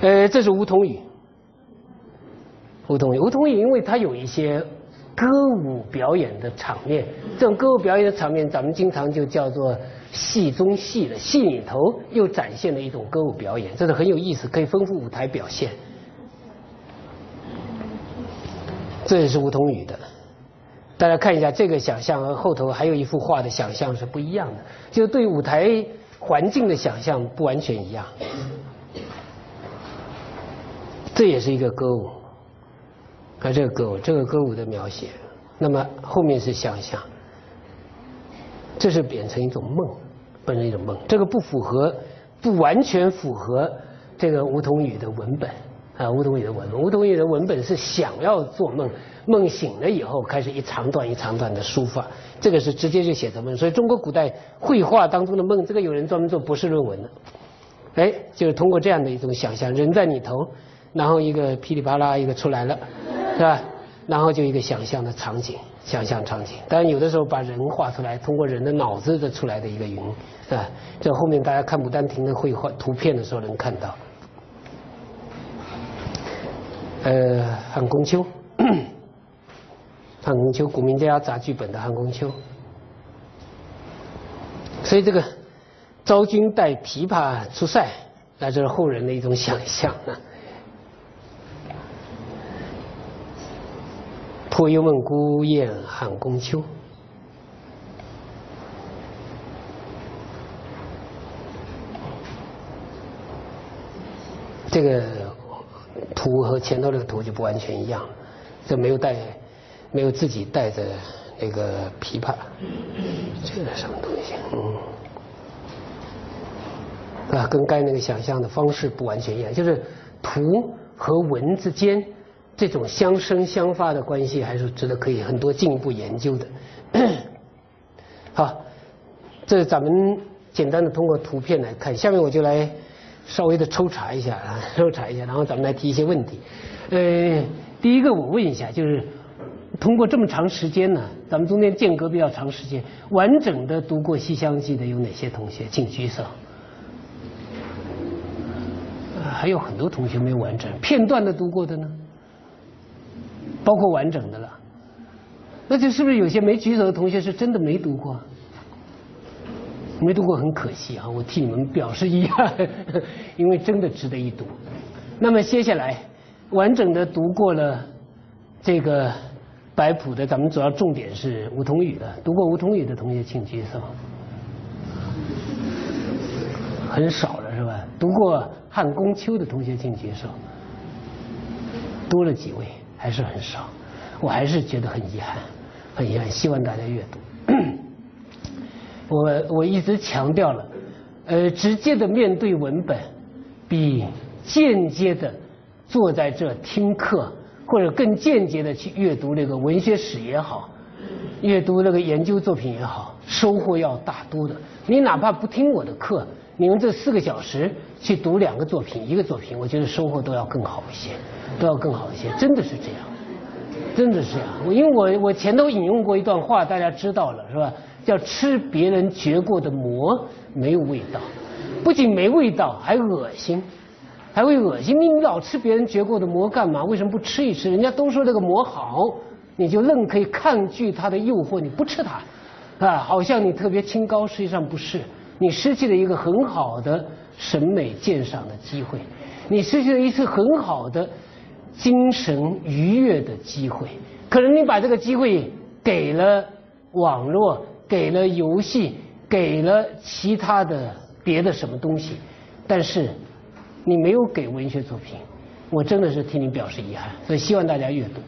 呃，这是梧桐雨。梧桐雨，梧桐雨，因为它有一些歌舞表演的场面，这种歌舞表演的场面，咱们经常就叫做戏中戏了。戏里头又展现了一种歌舞表演，这是很有意思，可以丰富舞台表现。这也是梧桐雨的，大家看一下这个想象和后头还有一幅画的想象是不一样的，就是对舞台环境的想象不完全一样。这也是一个歌舞，看这个歌舞，这个歌舞的描写，那么后面是想象，这是变成一种梦，变成一种梦，这个不符合，不完全符合这个梧桐雨的文本。啊，梧桐雨的文本，梧桐雨的文本是想要做梦，梦醒了以后开始一长段一长段的抒发，这个是直接就写成梦。所以中国古代绘画当中的梦，这个有人专门做博士论文的，哎，就是通过这样的一种想象，人在里头，然后一个噼里啪啦一个出来了，是吧？然后就一个想象的场景，想象场景。但有的时候把人画出来，通过人的脑子的出来的一个云，是吧，这后面大家看《牡丹亭》的绘画图片的时候能看到。呃，汉宫秋，汉宫秋，古名家杂剧本的汉宫秋。所以这个昭君带琵琶出塞，那就是后人的一种想象啊。破幽梦孤雁汉宫秋，这个。图和前头这个图就不完全一样，这没有带，没有自己带着那个琵琶，这是什么东西？嗯，啊，跟该那个想象的方式不完全一样，就是图和文之间这种相生相发的关系，还是值得可以很多进一步研究的。好，这咱们简单的通过图片来看，下面我就来。稍微的抽查一下啊，抽查一下，然后咱们来提一些问题。呃，第一个我问一下，就是通过这么长时间呢，咱们中间间隔比较长时间，完整的读过《西厢记》的有哪些同学？请举手。还有很多同学没有完整，片段的读过的呢？包括完整的了？那就是不是有些没举手的同学是真的没读过？没读过很可惜啊，我替你们表示遗憾，因为真的值得一读。那么接下来完整的读过了这个白朴的，咱们主要重点是梧桐雨的。读过梧桐雨的同学请举手。很少了是吧？读过汉宫秋的同学请举手。多了几位，还是很少。我还是觉得很遗憾，很遗憾，希望大家阅读。我我一直强调了，呃，直接的面对文本，比间接的坐在这听课，或者更间接的去阅读那个文学史也好，阅读那个研究作品也好，收获要大多的。你哪怕不听我的课，你用这四个小时去读两个作品，一个作品，我觉得收获都要更好一些，都要更好一些，真的是这样，真的是这样。我因为我我前头引用过一段话，大家知道了是吧？叫吃别人嚼过的馍没有味道，不仅没味道，还恶心，还会恶心。你老吃别人嚼过的馍干嘛？为什么不吃一吃？人家都说这个馍好，你就愣可以抗拒它的诱惑，你不吃它，啊，好像你特别清高，实际上不是。你失去了一个很好的审美鉴赏的机会，你失去了一次很好的精神愉悦的机会。可能你把这个机会给了网络。给了游戏，给了其他的别的什么东西，但是你没有给文学作品，我真的是替你表示遗憾。所以希望大家阅读，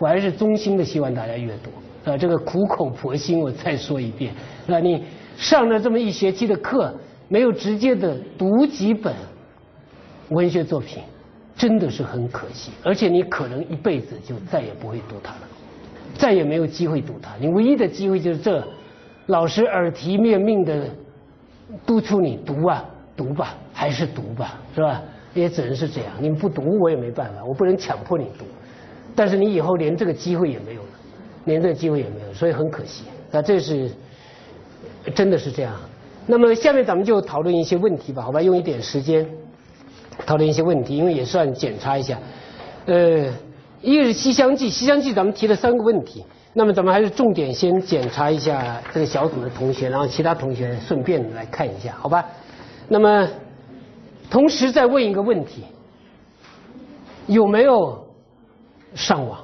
我还是衷心的希望大家阅读。啊，这个苦口婆心，我再说一遍。那你上了这么一学期的课，没有直接的读几本文学作品，真的是很可惜。而且你可能一辈子就再也不会读它了，再也没有机会读它。你唯一的机会就是这。老师耳提面命的督促你读啊，读吧，还是读吧，是吧？也只能是这样。你不读，我也没办法，我不能强迫你读。但是你以后连这个机会也没有了，连这个机会也没有，所以很可惜。那这是真的是这样。那么下面咱们就讨论一些问题吧，好吧？用一点时间。讨论一些问题，因为也算检查一下。呃，一个是《西厢记》，《西厢记》咱们提了三个问题，那么咱们还是重点先检查一下这个小组的同学，然后其他同学顺便来看一下，好吧？那么同时再问一个问题：有没有上网？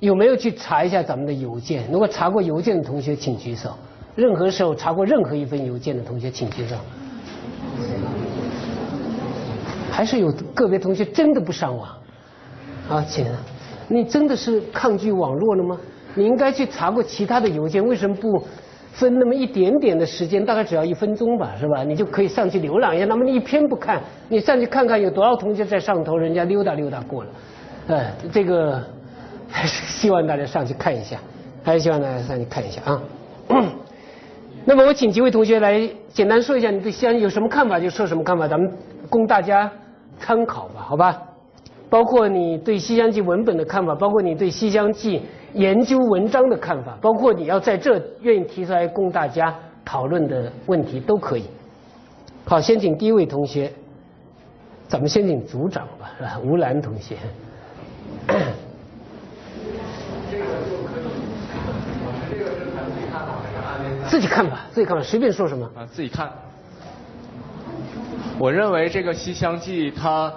有没有去查一下咱们的邮件？如果查过邮件的同学，请举手。任何时候查过任何一份邮件的同学，请举手。还是有个别同学真的不上网。啊，请，你真的是抗拒网络了吗？你应该去查过其他的邮件，为什么不分那么一点点的时间？大概只要一分钟吧，是吧？你就可以上去浏览一下。那么你一篇不看，你上去看看有多少同学在上头，人家溜达溜达过了。哎，这个。还是希望大家上去看一下，还是希望大家上去看一下啊。那么我请几位同学来简单说一下你对《西厢记》有什么看法，就说什么看法，咱们供大家参考吧，好吧？包括你对《西厢记》文本的看法，包括你对《西厢记》研究文章的看法，包括你要在这愿意提出来供大家讨论的问题都可以。好，先请第一位同学，咱们先请组长，吧？吴兰同学。自己看吧，自己看吧，随便说什么。啊，自己看。我认为这个《西厢记》它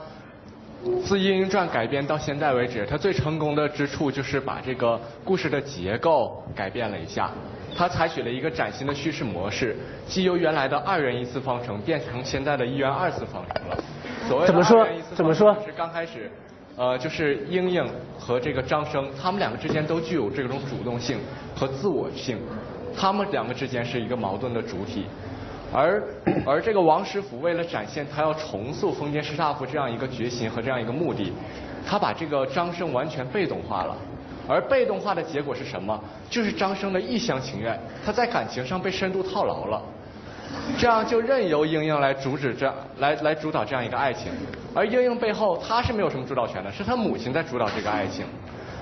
自《莺莺传》改编到现在为止，它最成功的之处就是把这个故事的结构改变了一下。它采取了一个崭新的叙事模式，既由原来的二元一次方程变成现在的一元二次方程了。所谓的二元一次方程是刚开始，呃，就是莺莺和这个张生，他们两个之间都具有这种主动性和自我性。他们两个之间是一个矛盾的主体，而 而这个王师傅为了展现他要重塑封建士大夫这样一个决心和这样一个目的，他把这个张生完全被动化了，而被动化的结果是什么？就是张生的一厢情愿，他在感情上被深度套牢了，这样就任由莺莺来阻止这来来主导这样一个爱情，而莺莺背后他是没有什么主导权的，是他母亲在主导这个爱情，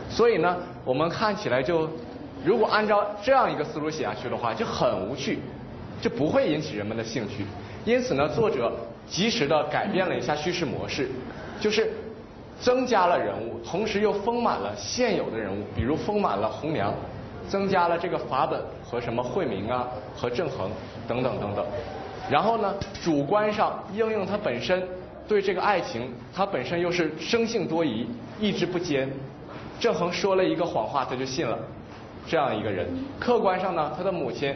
所以呢，我们看起来就。如果按照这样一个思路写下去的话，就很无趣，就不会引起人们的兴趣。因此呢，作者及时的改变了一下叙事模式，就是增加了人物，同时又丰满了现有的人物，比如丰满了红娘，增加了这个法本和什么惠明啊和郑恒等等等等。然后呢，主观上应用它本身对这个爱情，它本身又是生性多疑，意志不坚。郑恒说了一个谎话，他就信了。这样一个人，客观上呢，他的母亲，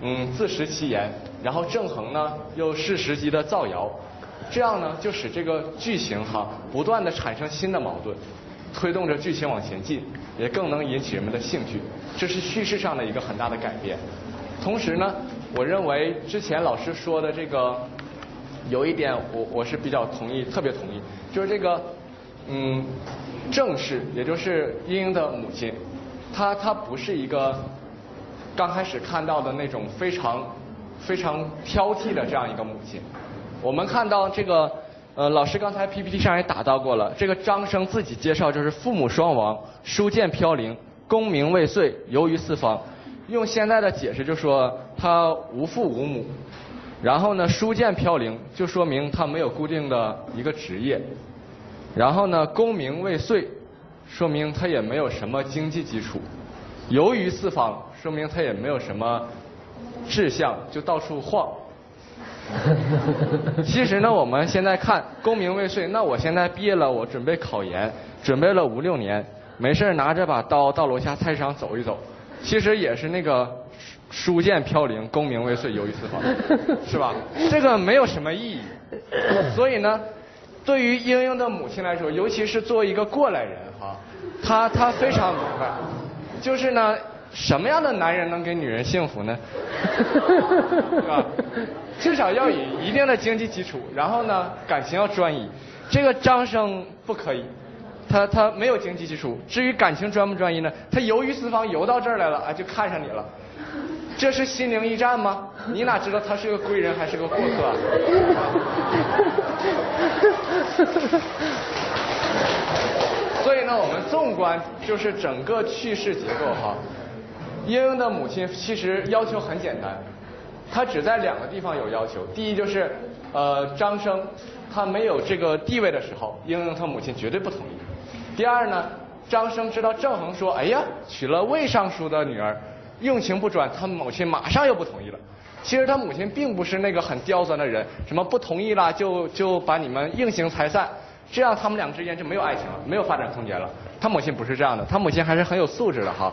嗯，自食其言，然后郑恒呢又适时机的造谣，这样呢就使这个剧情哈不断的产生新的矛盾，推动着剧情往前进，也更能引起人们的兴趣，这是叙事上的一个很大的改变。同时呢，我认为之前老师说的这个有一点，我我是比较同意，特别同意，就是这个嗯，郑氏，也就是英英的母亲。她她不是一个刚开始看到的那种非常非常挑剔的这样一个母亲。我们看到这个呃老师刚才 PPT 上也打到过了，这个张生自己介绍就是父母双亡，书剑飘零，功名未遂，游于四方。用现在的解释就说他无父无母，然后呢书剑飘零就说明他没有固定的一个职业，然后呢功名未遂。说明他也没有什么经济基础，游于四方，说明他也没有什么志向，就到处晃。其实呢，我们现在看功名未遂，那我现在毕业了，我准备考研，准备了五六年，没事拿着把刀到楼下菜市场走一走，其实也是那个书剑飘零，功名未遂，游于四方，是吧？这个没有什么意义。所以呢，对于英英的母亲来说，尤其是作为一个过来人。哈，她她非常明白，就是呢，什么样的男人能给女人幸福呢？是吧？至少要以一定的经济基础，然后呢，感情要专一。这个张生不可以，他他没有经济基础。至于感情专不专一呢？他游于四方，游到这儿来了，啊，就看上你了。这是心灵驿站吗？你哪知道他是个贵人还是个过客？所以呢，我们纵观就是整个叙事结构哈。英英的母亲其实要求很简单，她只在两个地方有要求。第一就是，呃，张生他没有这个地位的时候，英英他母亲绝对不同意。第二呢，张生知道郑恒说，哎呀，娶了魏尚书的女儿，用情不专，他母亲马上又不同意了。其实他母亲并不是那个很刁钻的人，什么不同意啦就就把你们硬行拆散，这样他们两个之间就没有爱情了，没有发展空间了。他母亲不是这样的，他母亲还是很有素质的哈。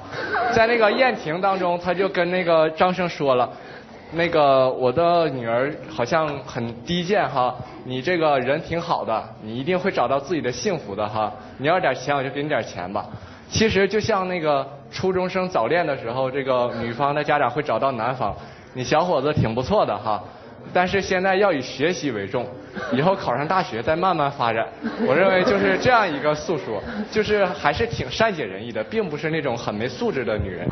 在那个宴庭当中，他就跟那个张生说了，那个我的女儿好像很低贱哈，你这个人挺好的，你一定会找到自己的幸福的哈。你要点钱我就给你点钱吧。其实就像那个初中生早恋的时候，这个女方的家长会找到男方。你小伙子挺不错的哈，但是现在要以学习为重，以后考上大学再慢慢发展。我认为就是这样一个诉说，就是还是挺善解人意的，并不是那种很没素质的女人。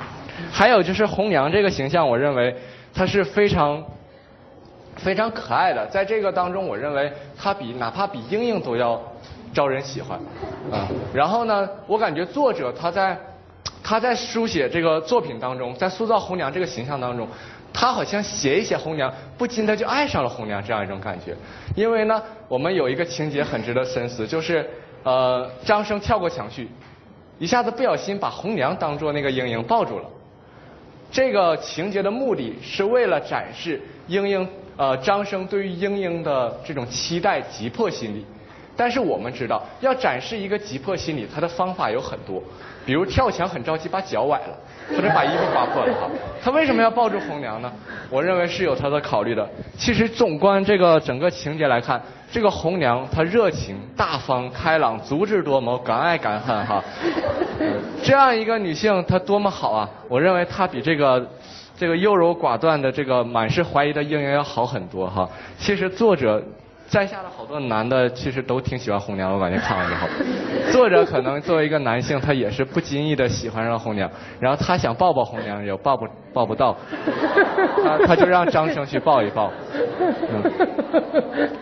还有就是红娘这个形象，我认为她是非常非常可爱的，在这个当中，我认为她比哪怕比英英都要招人喜欢啊。然后呢，我感觉作者他在他在书写这个作品当中，在塑造红娘这个形象当中。他好像写一写红娘，不禁的就爱上了红娘这样一种感觉。因为呢，我们有一个情节很值得深思，就是呃，张生跳过墙去，一下子不小心把红娘当做那个莺莺抱住了。这个情节的目的是为了展示莺莺呃张生对于莺莺的这种期待急迫心理。但是我们知道，要展示一个急迫心理，它的方法有很多，比如跳墙很着急把脚崴了。或者把衣服划破了哈，他为什么要抱住红娘呢？我认为是有他的考虑的。其实纵观这个整个情节来看，这个红娘她热情、大方、开朗、足智多谋、敢爱敢恨哈，这样一个女性她多么好啊！我认为她比这个这个优柔寡断的这个满是怀疑的莺莺要好很多哈。其实作者。在下的好多男的其实都挺喜欢红娘，我感觉看完之后，作者可能作为一个男性，他也是不经意的喜欢上红娘，然后他想抱抱红娘，也抱不抱不到，他他就让张生去抱一抱。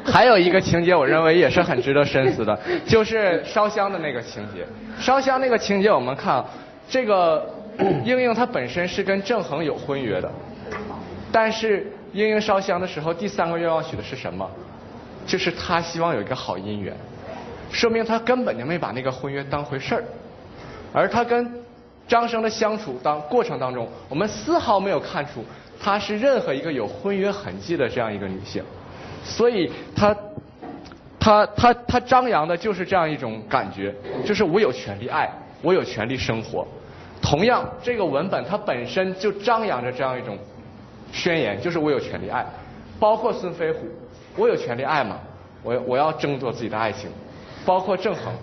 还有一个情节，我认为也是很值得深思的，就是烧香的那个情节。烧香那个情节，我们看这个莺莺她本身是跟郑恒有婚约的，但是莺莺烧香的时候，第三个愿望许的是什么？就是他希望有一个好姻缘，说明他根本就没把那个婚约当回事儿。而他跟张生的相处当过程当中，我们丝毫没有看出她是任何一个有婚约痕迹的这样一个女性。所以，他他他他张扬的就是这样一种感觉，就是我有权利爱，我有权利生活。同样，这个文本它本身就张扬着这样一种宣言，就是我有权利爱，包括孙飞虎。我有权利爱吗？我我要争夺自己的爱情，包括郑恒。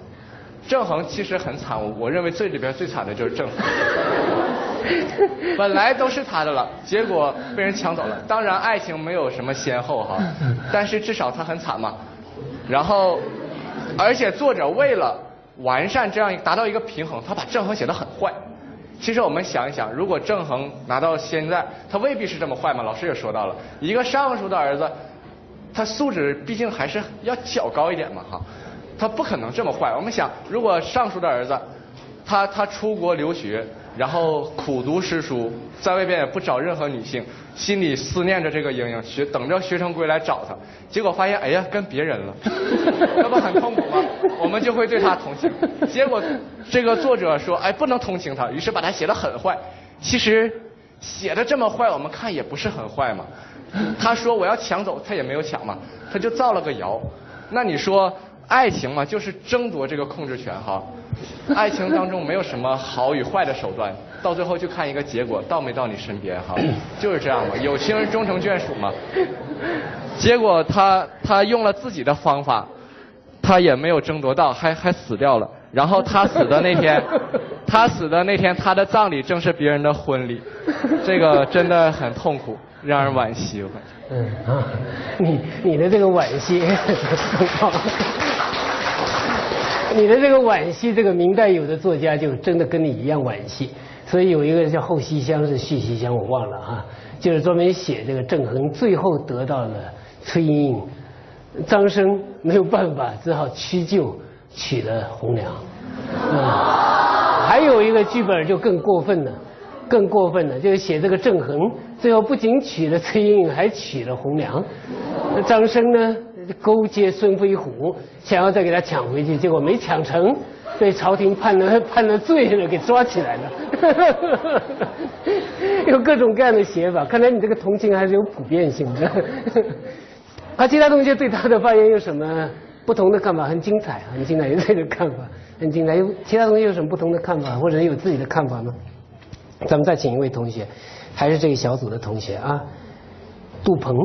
郑恒其实很惨，我我认为最里边最惨的就是郑恒。本来都是他的了，结果被人抢走了。当然爱情没有什么先后哈，但是至少他很惨嘛。然后，而且作者为了完善这样达到一个平衡，他把郑恒写得很坏。其实我们想一想，如果郑恒拿到现在，他未必是这么坏嘛。老师也说到了，一个尚书的儿子。他素质毕竟还是要较高一点嘛哈，他不可能这么坏。我们想，如果尚书的儿子，他他出国留学，然后苦读诗书，在外边也不找任何女性，心里思念着这个莺莺，学等着学成归来找他，结果发现哎呀跟别人了，那不很痛苦吗？我们就会对他同情。结果这个作者说哎不能同情他，于是把他写的很坏。其实写的这么坏，我们看也不是很坏嘛。他说我要抢走，他也没有抢嘛，他就造了个谣。那你说爱情嘛，就是争夺这个控制权哈。爱情当中没有什么好与坏的手段，到最后就看一个结果到没到你身边哈，就是这样嘛。有情人终成眷属嘛。结果他他用了自己的方法，他也没有争夺到，还还死掉了。然后他死的那天，他死的那天，他的葬礼正是别人的婚礼，这个真的很痛苦。让人惋惜，我感觉。嗯啊，你你的这个惋惜，你的这个惋惜，这个明代有的作家就真的跟你一样惋惜。所以有一个叫《后西厢》是《续西厢》，我忘了啊，就是专门写这个郑恒最后得到了崔莺莺，张生没有办法，只好屈就娶了红娘。啊，还有一个剧本就更过分了。更过分了，就是写这个郑恒，最后不仅娶了崔莺莺，还娶了红娘。那张生呢，勾结孙飞虎，想要再给他抢回去，结果没抢成，被朝廷判了判了罪了，给抓起来了。有各种各样的写法，看来你这个同情还是有普遍性的。啊，其他同学对他的发言有什么不同的看法？很精彩，很精彩，有这个看法，很精彩。有其他同学有什么不同的看法，或者有自己的看法吗？咱们再请一位同学，还是这个小组的同学啊，杜鹏。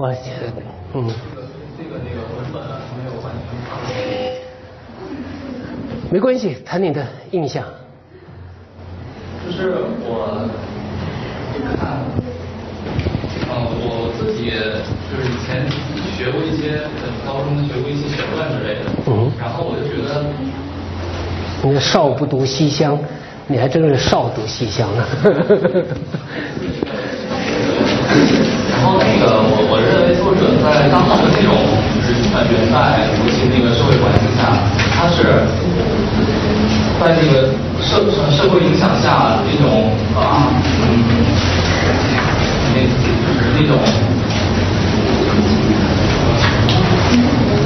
我觉得，嗯。这个那个文本没有完全没关系，谈你的印象。就是我看，自己就是以前学过一些，高中学过一些选段之类的，嗯，然后我就觉得，你少不读西厢，你还真是少读西厢呢。然后那个我我认为作者在当时的那种就是呃元代尤其那个社会环境下，他是。在那个社社会影响下，那种啊，那那种，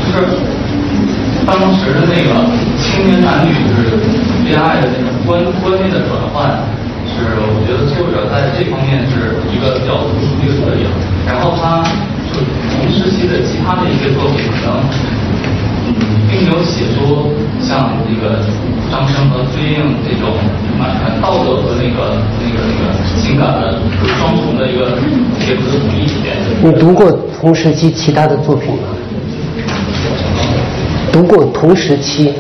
就是当时的那个青年男女就是恋爱的那种观观念的转换，是我觉得作者在这方面是一个比较突出的一个特点。然后他就同时期的其他的一些作品可能。并没有写出像那个张生和崔莺这种满道德和那个那个那个情感的双重的一个结合的统一体现。你读过同时期其他的作品吗？读过同时期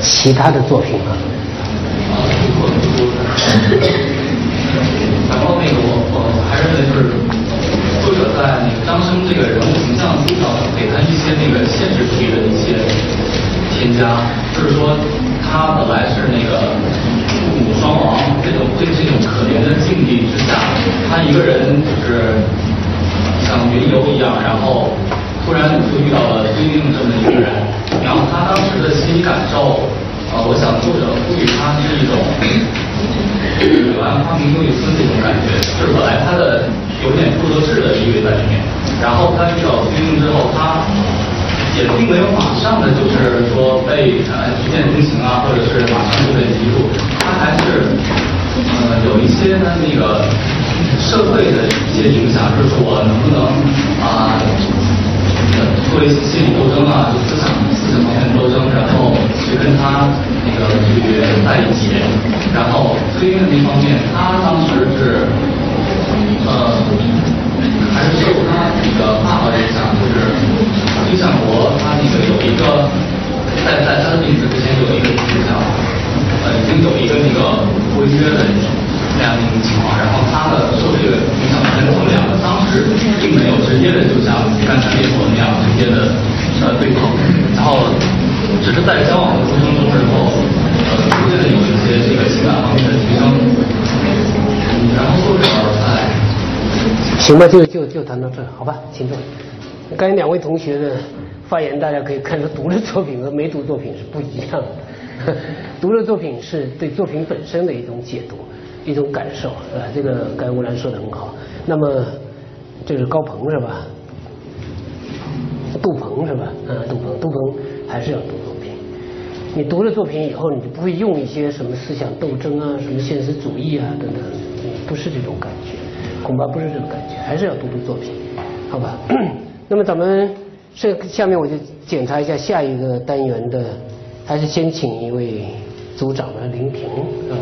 其他的作品吗？啊，读过读过。然后那个我我还认为就是。作者在那个张生这个人物那个现实主义的一些添加，就是说他本来是那个父母双亡这种这这种可怜的境地之下，他一个人就是像云游一样，然后突然就遇到了丁丁这么一个人，然后他当时的心理感受，呃，我想作者赋予他是一种柳暗花明又一村这种感觉，就是本来他的。有点不得志的意味在里面，然后他遇到崔莺之后，他也并没有马上的就是说被呃一见钟情啊，或者是马上就被记住，他还是呃有一些呢那个社会的一些影响，就是我能不能啊做一些心理斗争啊，就思想思想方面的斗争，然后去跟他那个去在一起，然后崔莺的那方面，他当时是。呃，还是受他那个爸爸影响，就是金相国，他那个有一个在在他的病死之前有一个形象，呃，已经有一个那个婚约的那样的一种情况，然后他的受这个影响，但是他们两个当时并没有直接的就像刚才列说的那样直接的呃对抗，然后只是在交往的过程中之后，呃，逐渐的有一些这个情感方面的提升，然后作者在。行吧，就就就谈到这，好吧，请坐。刚才两位同学的发言，大家可以看出，读的作品和没读作品是不一样的。读的作品是对作品本身的一种解读，一种感受，是吧？这个刚才吴兰说的很好。那么这是高鹏是吧？杜鹏是吧？嗯，杜鹏，杜鹏还是要读作品。你读了作品以后，你就不会用一些什么思想斗争啊、什么现实主义啊等等，不是这种感觉。恐怕不是这种感觉，还是要读读作品，好吧？那么咱们这下面我就检查一下下一个单元的，还是先请一位组长的聆听，是吧？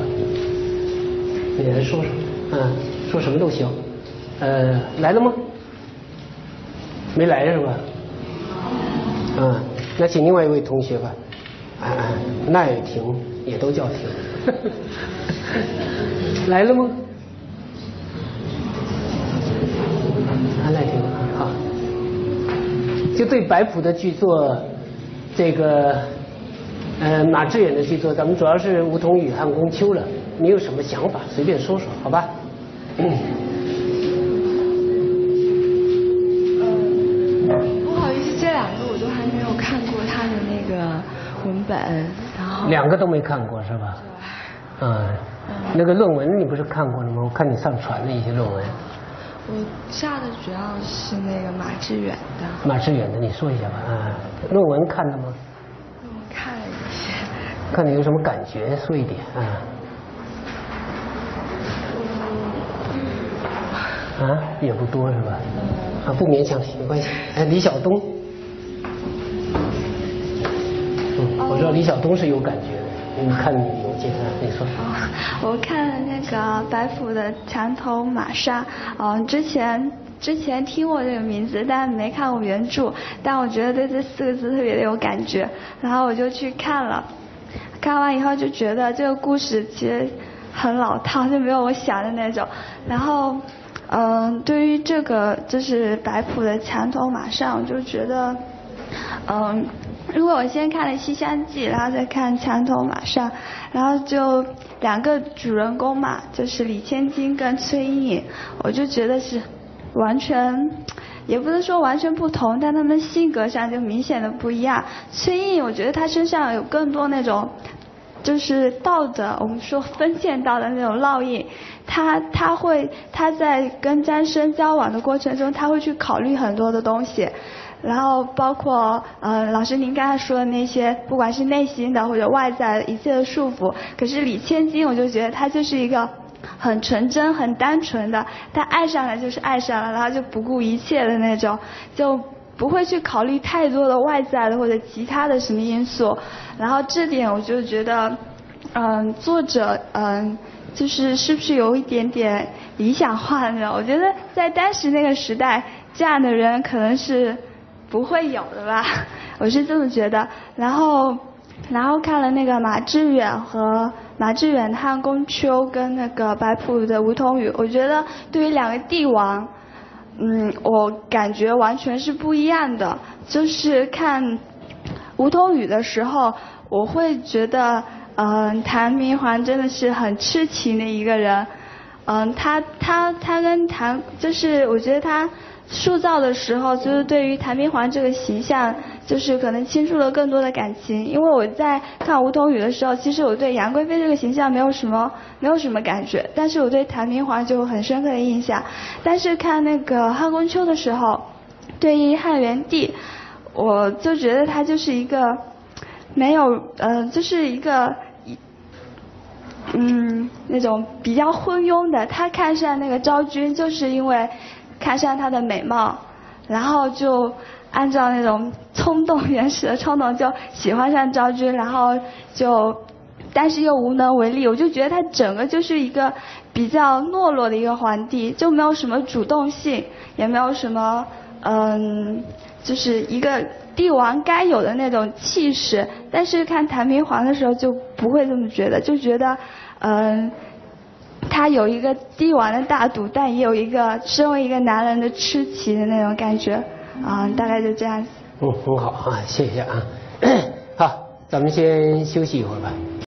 你来说说，嗯，说什么都行。呃，来了吗？没来是吧？嗯，那请另外一位同学吧。啊，奈婷也都叫婷。来了吗？就对白朴的剧作，这个呃马致远的剧作，咱们主要是梧桐雨汉宫秋了，你有什么想法？随便说说，好吧？嗯，不好意思，这两个我都还没有看过他的那个文本，然后两个都没看过是吧？嗯，那个论文你不是看过了吗？我看你上传的一些论文。我下的主要是那个马致远的。马致远的，你说一下吧。啊，论文看了吗？我看了一些。看你有什么感觉？说一点啊。啊，也不多是吧？啊，不勉强，没关系。哎，李晓东，嗯，我知道李晓东是有感觉的。你看你有见啊？你说。我看了那个白朴的墙头马上，嗯，之前之前听过这个名字，但没看过原著，但我觉得对这四个字特别的有感觉，然后我就去看了，看完以后就觉得这个故事其实很老套，就没有我想的那种，然后。嗯，对于这个就是白朴的墙头马上，我就觉得，嗯，如果我先看了《西厢记》，然后再看《墙头马上》，然后就两个主人公嘛，就是李千金跟崔莺莺，我就觉得是完全，也不能说完全不同，但他们性格上就明显的不一样。崔莺莺，我觉得她身上有更多那种。就是道德，我们说封建道的那种烙印，他他会他在跟张生交往的过程中，他会去考虑很多的东西，然后包括呃老师您刚才说的那些，不管是内心的或者外在的一切的束缚，可是李千金我就觉得他就是一个很纯真、很单纯的，他爱上了就是爱上了，然后就不顾一切的那种，就。不会去考虑太多的外在的或者其他的什么因素，然后这点我就觉得，嗯，作者嗯，就是是不是有一点点理想化的？我觉得在当时那个时代，这样的人可能是不会有的吧，我是这么觉得。然后，然后看了那个马致远和马致远汉宫秋跟那个白朴的梧桐雨，我觉得对于两个帝王。嗯，我感觉完全是不一样的。就是看《梧桐雨》的时候，我会觉得，嗯，谭明皇真的是很痴情的一个人。嗯，他他他跟谭，就是我觉得他。塑造的时候，就是对于谭明皇这个形象，就是可能倾注了更多的感情。因为我在看《梧桐雨》的时候，其实我对杨贵妃这个形象没有什么没有什么感觉，但是我对谭明皇就很深刻的印象。但是看那个《汉宫秋》的时候，对于汉元帝，我就觉得他就是一个没有呃，就是一个嗯那种比较昏庸的。他看上那个昭君，就是因为。看上她的美貌，然后就按照那种冲动、原始的冲动就喜欢上昭君，然后就，但是又无能为力。我就觉得他整个就是一个比较懦弱的一个皇帝，就没有什么主动性，也没有什么嗯，就是一个帝王该有的那种气势。但是看谭明皇的时候就不会这么觉得，就觉得嗯。他有一个帝王的大度，但也有一个身为一个男人的痴情的那种感觉，啊，大概就这样子。嗯，很好啊，谢谢啊。好，咱们先休息一会儿吧。